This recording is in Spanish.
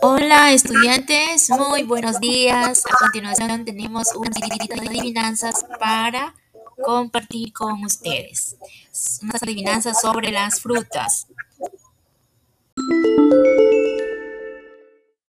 Hola estudiantes, muy buenos días. A continuación tenemos un de adivinanzas para compartir con ustedes. Unas adivinanzas sobre las frutas.